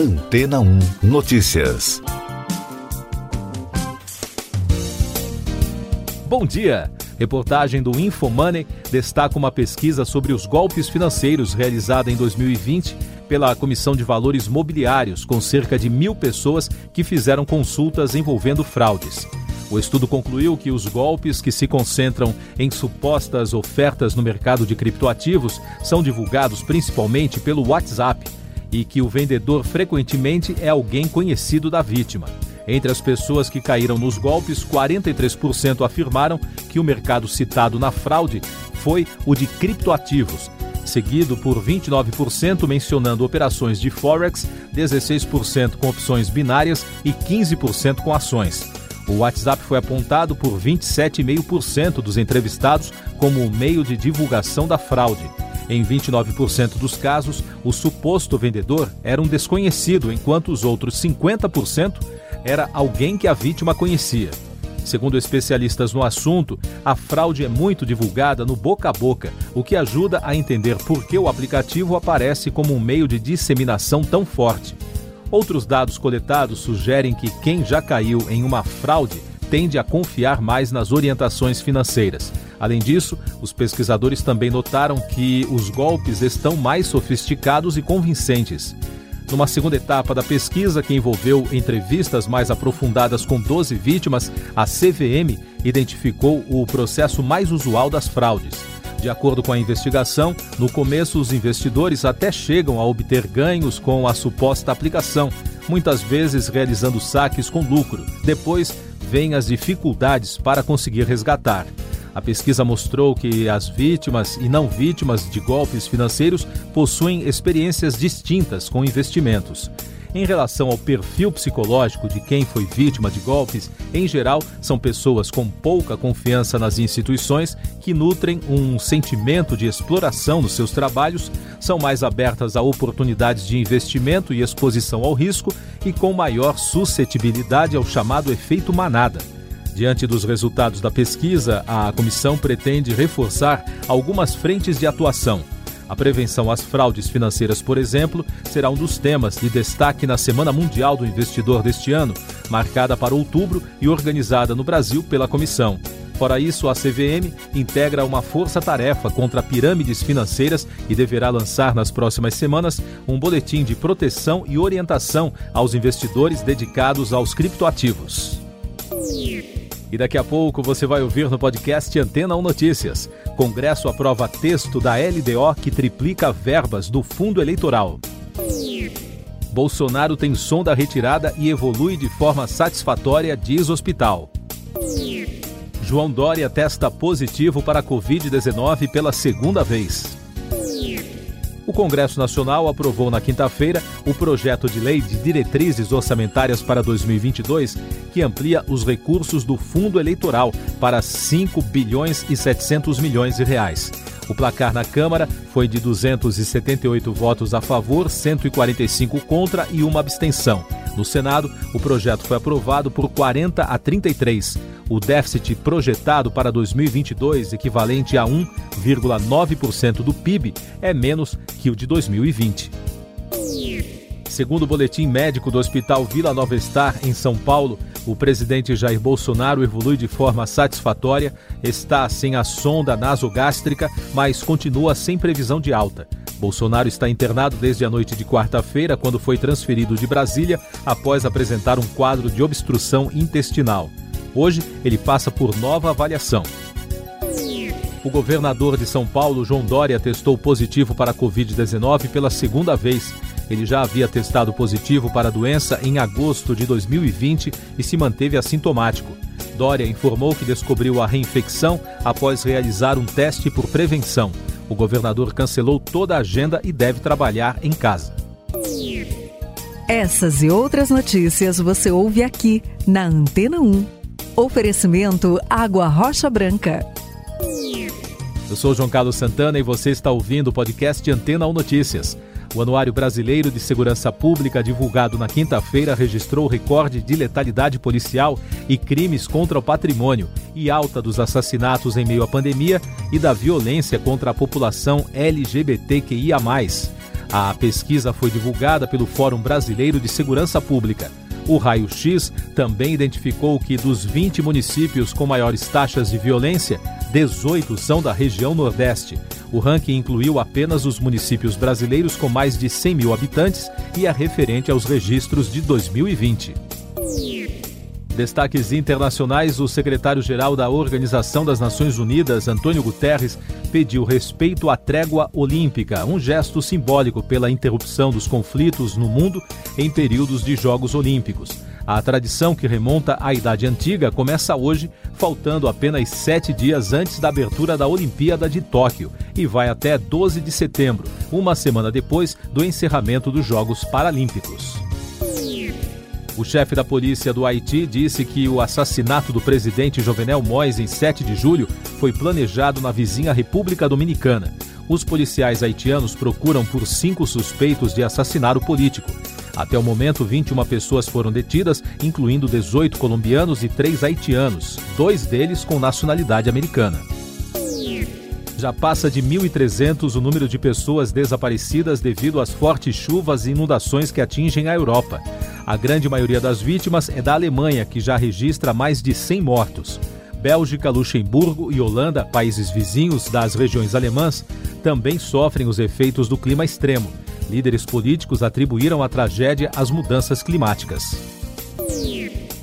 Antena 1 Notícias. Bom dia! Reportagem do Infomoney destaca uma pesquisa sobre os golpes financeiros realizada em 2020 pela Comissão de Valores Mobiliários, com cerca de mil pessoas que fizeram consultas envolvendo fraudes. O estudo concluiu que os golpes que se concentram em supostas ofertas no mercado de criptoativos são divulgados principalmente pelo WhatsApp e que o vendedor frequentemente é alguém conhecido da vítima. Entre as pessoas que caíram nos golpes, 43% afirmaram que o mercado citado na fraude foi o de criptoativos, seguido por 29% mencionando operações de Forex, 16% com opções binárias e 15% com ações. O WhatsApp foi apontado por 27,5% dos entrevistados como o meio de divulgação da fraude. Em 29% dos casos, o suposto vendedor era um desconhecido, enquanto os outros 50% era alguém que a vítima conhecia. Segundo especialistas no assunto, a fraude é muito divulgada no boca a boca, o que ajuda a entender por que o aplicativo aparece como um meio de disseminação tão forte. Outros dados coletados sugerem que quem já caiu em uma fraude tende a confiar mais nas orientações financeiras. Além disso, os pesquisadores também notaram que os golpes estão mais sofisticados e convincentes. Numa segunda etapa da pesquisa, que envolveu entrevistas mais aprofundadas com 12 vítimas, a CVM identificou o processo mais usual das fraudes. De acordo com a investigação, no começo os investidores até chegam a obter ganhos com a suposta aplicação, muitas vezes realizando saques com lucro. Depois, vêm as dificuldades para conseguir resgatar. A pesquisa mostrou que as vítimas e não vítimas de golpes financeiros possuem experiências distintas com investimentos. Em relação ao perfil psicológico de quem foi vítima de golpes, em geral, são pessoas com pouca confiança nas instituições, que nutrem um sentimento de exploração nos seus trabalhos, são mais abertas a oportunidades de investimento e exposição ao risco e com maior suscetibilidade ao chamado efeito manada. Diante dos resultados da pesquisa, a comissão pretende reforçar algumas frentes de atuação a prevenção às fraudes financeiras, por exemplo, será um dos temas de destaque na Semana Mundial do Investidor deste ano, marcada para outubro e organizada no Brasil pela comissão. Fora isso, a CVM integra uma força-tarefa contra pirâmides financeiras e deverá lançar nas próximas semanas um boletim de proteção e orientação aos investidores dedicados aos criptoativos. E daqui a pouco você vai ouvir no podcast Antena 1 Notícias. Congresso aprova texto da LDO que triplica verbas do fundo eleitoral. Bolsonaro tem sonda retirada e evolui de forma satisfatória, diz hospital. João Dória testa positivo para a Covid-19 pela segunda vez. Congresso Nacional aprovou na quinta-feira o projeto de lei de diretrizes orçamentárias para 2022, que amplia os recursos do fundo eleitoral para 5 bilhões e 700 milhões de reais. O placar na Câmara foi de 278 votos a favor, 145 contra e uma abstenção. No Senado, o projeto foi aprovado por 40 a 33. O déficit projetado para 2022, equivalente a 1,9% do PIB, é menos que o de 2020. Segundo o boletim médico do Hospital Vila Nova Star, em São Paulo, o presidente Jair Bolsonaro evolui de forma satisfatória, está sem a sonda nasogástrica, mas continua sem previsão de alta. Bolsonaro está internado desde a noite de quarta-feira, quando foi transferido de Brasília após apresentar um quadro de obstrução intestinal. Hoje, ele passa por nova avaliação. O governador de São Paulo, João Dória, testou positivo para a Covid-19 pela segunda vez. Ele já havia testado positivo para a doença em agosto de 2020 e se manteve assintomático. Dória informou que descobriu a reinfecção após realizar um teste por prevenção. O governador cancelou toda a agenda e deve trabalhar em casa. Essas e outras notícias você ouve aqui na Antena 1. Oferecimento Água Rocha Branca. Eu sou João Carlos Santana e você está ouvindo o podcast Antena 1 Notícias. O Anuário Brasileiro de Segurança Pública, divulgado na quinta-feira, registrou recorde de letalidade policial e crimes contra o patrimônio e alta dos assassinatos em meio à pandemia e da violência contra a população LGBTQIA. A pesquisa foi divulgada pelo Fórum Brasileiro de Segurança Pública. O raio-x também identificou que dos 20 municípios com maiores taxas de violência, 18 são da região Nordeste. O ranking incluiu apenas os municípios brasileiros com mais de 100 mil habitantes e é referente aos registros de 2020. Destaques internacionais: o secretário-geral da Organização das Nações Unidas, Antônio Guterres, pediu respeito à trégua olímpica, um gesto simbólico pela interrupção dos conflitos no mundo em períodos de Jogos Olímpicos. A tradição que remonta à Idade Antiga começa hoje, faltando apenas sete dias antes da abertura da Olimpíada de Tóquio, e vai até 12 de setembro, uma semana depois do encerramento dos Jogos Paralímpicos. O chefe da polícia do Haiti disse que o assassinato do presidente Jovenel Moïse em 7 de julho foi planejado na vizinha República Dominicana. Os policiais haitianos procuram por cinco suspeitos de assassinar o político. Até o momento, 21 pessoas foram detidas, incluindo 18 colombianos e 3 haitianos, dois deles com nacionalidade americana. Já passa de 1.300 o número de pessoas desaparecidas devido às fortes chuvas e inundações que atingem a Europa. A grande maioria das vítimas é da Alemanha, que já registra mais de 100 mortos. Bélgica, Luxemburgo e Holanda, países vizinhos das regiões alemãs, também sofrem os efeitos do clima extremo. Líderes políticos atribuíram a tragédia às mudanças climáticas.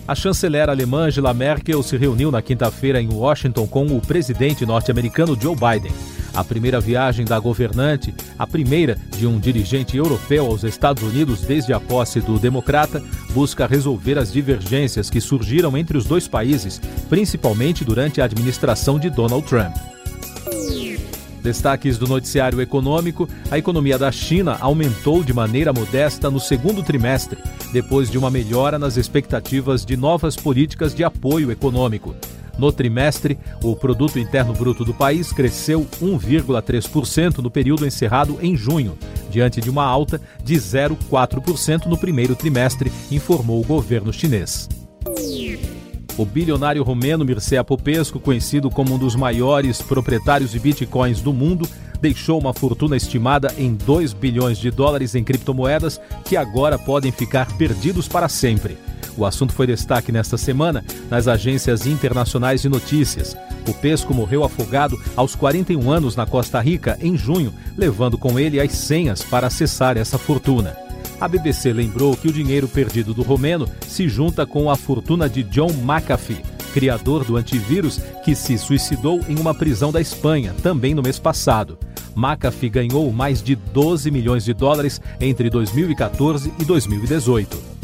A chanceler alemã Angela Merkel se reuniu na quinta-feira em Washington com o presidente norte-americano Joe Biden. A primeira viagem da governante, a primeira de um dirigente europeu aos Estados Unidos desde a posse do democrata, busca resolver as divergências que surgiram entre os dois países, principalmente durante a administração de Donald Trump. Destaques do noticiário econômico: a economia da China aumentou de maneira modesta no segundo trimestre, depois de uma melhora nas expectativas de novas políticas de apoio econômico. No trimestre, o produto interno bruto do país cresceu 1,3% no período encerrado em junho, diante de uma alta de 0,4% no primeiro trimestre, informou o governo chinês. O bilionário romeno Mircea Popescu, conhecido como um dos maiores proprietários de bitcoins do mundo, deixou uma fortuna estimada em 2 bilhões de dólares em criptomoedas que agora podem ficar perdidos para sempre. O assunto foi destaque nesta semana nas agências internacionais de notícias. O Pesco morreu afogado aos 41 anos na Costa Rica em junho, levando com ele as senhas para acessar essa fortuna. A BBC lembrou que o dinheiro perdido do romeno se junta com a fortuna de John McAfee, criador do antivírus, que se suicidou em uma prisão da Espanha, também no mês passado. McAfee ganhou mais de 12 milhões de dólares entre 2014 e 2018.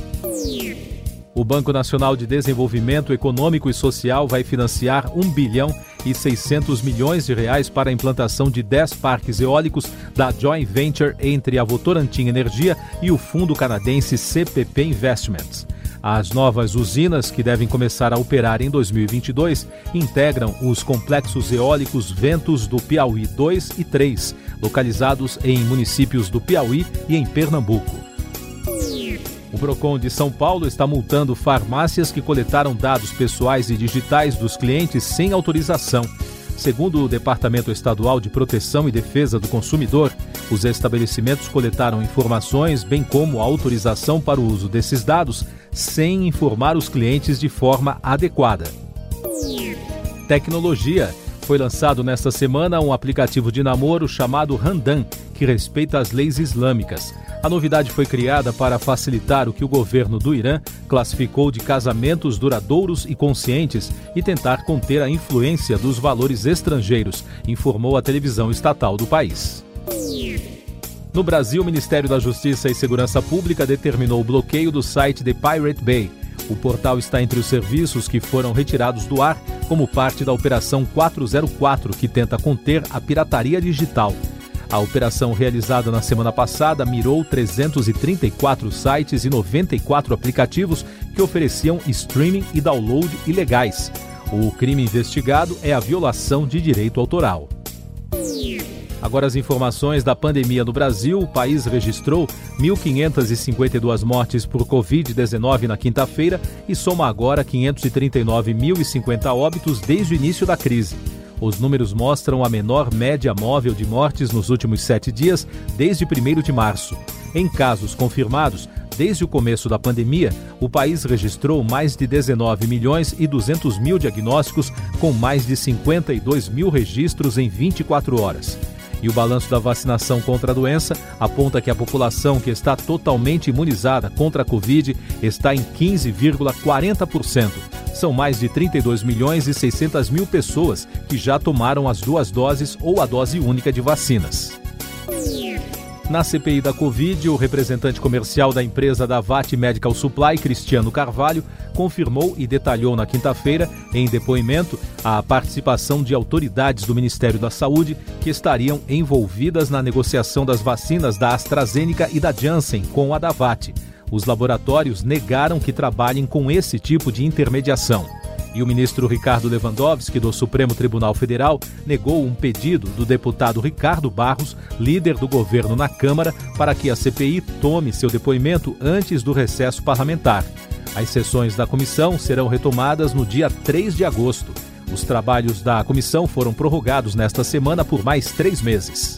O Banco Nacional de Desenvolvimento Econômico e Social vai financiar 1 bilhão e 600 milhões de reais para a implantação de 10 parques eólicos da joint venture entre a Votorantim Energia e o fundo canadense CPP Investments. As novas usinas, que devem começar a operar em 2022, integram os complexos eólicos Ventos do Piauí 2 e 3, localizados em municípios do Piauí e em Pernambuco. Procon de São Paulo está multando farmácias que coletaram dados pessoais e digitais dos clientes sem autorização. Segundo o Departamento Estadual de Proteção e Defesa do Consumidor, os estabelecimentos coletaram informações, bem como a autorização para o uso desses dados, sem informar os clientes de forma adequada. Tecnologia. Foi lançado nesta semana um aplicativo de namoro chamado Randan, que respeita as leis islâmicas. A novidade foi criada para facilitar o que o governo do Irã classificou de casamentos duradouros e conscientes e tentar conter a influência dos valores estrangeiros, informou a televisão estatal do país. No Brasil, o Ministério da Justiça e Segurança Pública determinou o bloqueio do site The Pirate Bay. O portal está entre os serviços que foram retirados do ar como parte da Operação 404, que tenta conter a pirataria digital. A operação realizada na semana passada mirou 334 sites e 94 aplicativos que ofereciam streaming e download ilegais. O crime investigado é a violação de direito autoral. Agora as informações da pandemia no Brasil. O país registrou 1.552 mortes por Covid-19 na quinta-feira e soma agora 539.050 óbitos desde o início da crise. Os números mostram a menor média móvel de mortes nos últimos sete dias, desde 1 de março. Em casos confirmados, Desde o começo da pandemia, o país registrou mais de 19 milhões e 200 mil diagnósticos, com mais de 52 mil registros em 24 horas. E o balanço da vacinação contra a doença aponta que a população que está totalmente imunizada contra a Covid está em 15,40%. São mais de 32 milhões e 600 mil pessoas que já tomaram as duas doses ou a dose única de vacinas. Na CPI da Covid, o representante comercial da empresa da VAT Medical Supply, Cristiano Carvalho, confirmou e detalhou na quinta-feira, em depoimento, a participação de autoridades do Ministério da Saúde que estariam envolvidas na negociação das vacinas da AstraZeneca e da Janssen com a da VAT. Os laboratórios negaram que trabalhem com esse tipo de intermediação. E o ministro Ricardo Lewandowski, do Supremo Tribunal Federal, negou um pedido do deputado Ricardo Barros, líder do governo na Câmara, para que a CPI tome seu depoimento antes do recesso parlamentar. As sessões da comissão serão retomadas no dia 3 de agosto. Os trabalhos da comissão foram prorrogados nesta semana por mais três meses.